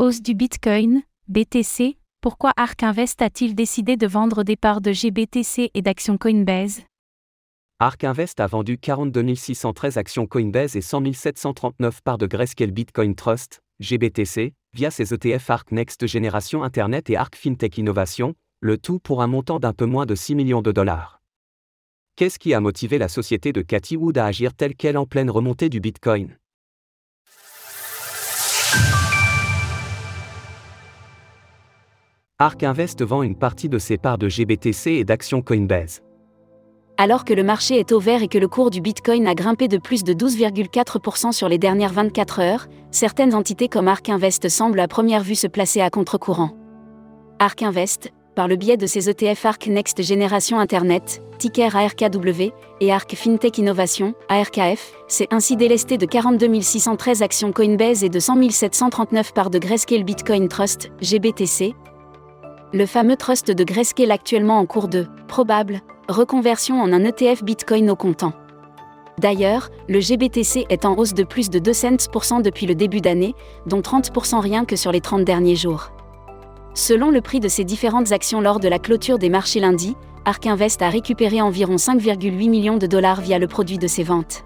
Hausse du Bitcoin, BTC, pourquoi ARK Invest a-t-il décidé de vendre des parts de GBTC et d'actions Coinbase? ARK Invest a vendu 42 613 actions Coinbase et 100 739 parts de Grayscale Bitcoin Trust, GBTC, via ses ETF ARK Next Generation Internet et ARK FinTech Innovation, le tout pour un montant d'un peu moins de 6 millions de dollars. Qu'est-ce qui a motivé la société de Cathy Wood à agir telle qu'elle en pleine remontée du Bitcoin? ARK Invest vend une partie de ses parts de GBTC et d'actions Coinbase. Alors que le marché est au vert et que le cours du Bitcoin a grimpé de plus de 12,4% sur les dernières 24 heures, certaines entités comme ARK Invest semblent à première vue se placer à contre-courant. ARK Invest, par le biais de ses ETF ARK Next Generation Internet, ticker ARKW, et ARK FinTech Innovation, ARKF, s'est ainsi délesté de 42 613 actions Coinbase et de 100 739 parts de Grayscale Bitcoin Trust, GBTC, le fameux trust de Grayscale actuellement en cours de probable reconversion en un ETF Bitcoin au comptant. D'ailleurs, le GBTC est en hausse de plus de 2 cents depuis le début d'année, dont 30% rien que sur les 30 derniers jours. Selon le prix de ces différentes actions lors de la clôture des marchés lundi, Ark Invest a récupéré environ 5,8 millions de dollars via le produit de ses ventes.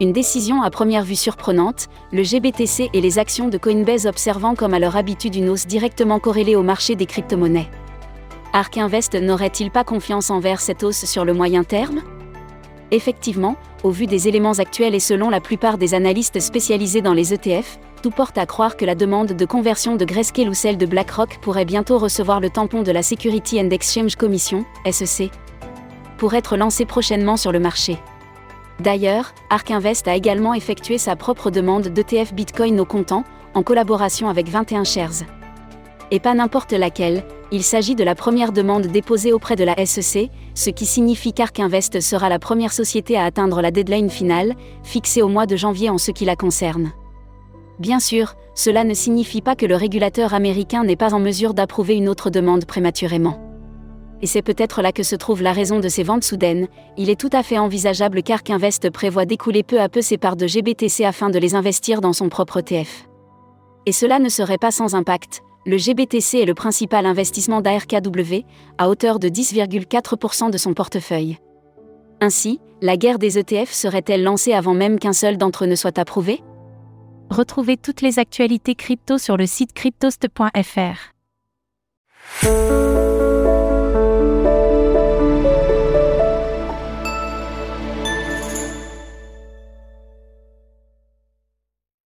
Une décision à première vue surprenante, le GBTC et les actions de Coinbase observant comme à leur habitude une hausse directement corrélée au marché des crypto-monnaies. Ark Invest n'aurait-il pas confiance envers cette hausse sur le moyen terme? Effectivement, au vu des éléments actuels et selon la plupart des analystes spécialisés dans les ETF, tout porte à croire que la demande de conversion de Grayscale ou celle de BlackRock pourrait bientôt recevoir le tampon de la Security and Exchange Commission, SEC, pour être lancée prochainement sur le marché. D'ailleurs, Ark Invest a également effectué sa propre demande d'ETF Bitcoin au comptant, en collaboration avec 21 Shares. Et pas n'importe laquelle, il s'agit de la première demande déposée auprès de la SEC, ce qui signifie qu'Ark Invest sera la première société à atteindre la deadline finale, fixée au mois de janvier en ce qui la concerne. Bien sûr, cela ne signifie pas que le régulateur américain n'est pas en mesure d'approuver une autre demande prématurément et c'est peut-être là que se trouve la raison de ces ventes soudaines, il est tout à fait envisageable qu'Ark Invest prévoit d'écouler peu à peu ses parts de GBTC afin de les investir dans son propre TF. Et cela ne serait pas sans impact, le GBTC est le principal investissement d'ARKW, à hauteur de 10,4% de son portefeuille. Ainsi, la guerre des ETF serait-elle lancée avant même qu'un seul d'entre eux ne soit approuvé? Retrouvez toutes les actualités crypto sur le site cryptost.fr.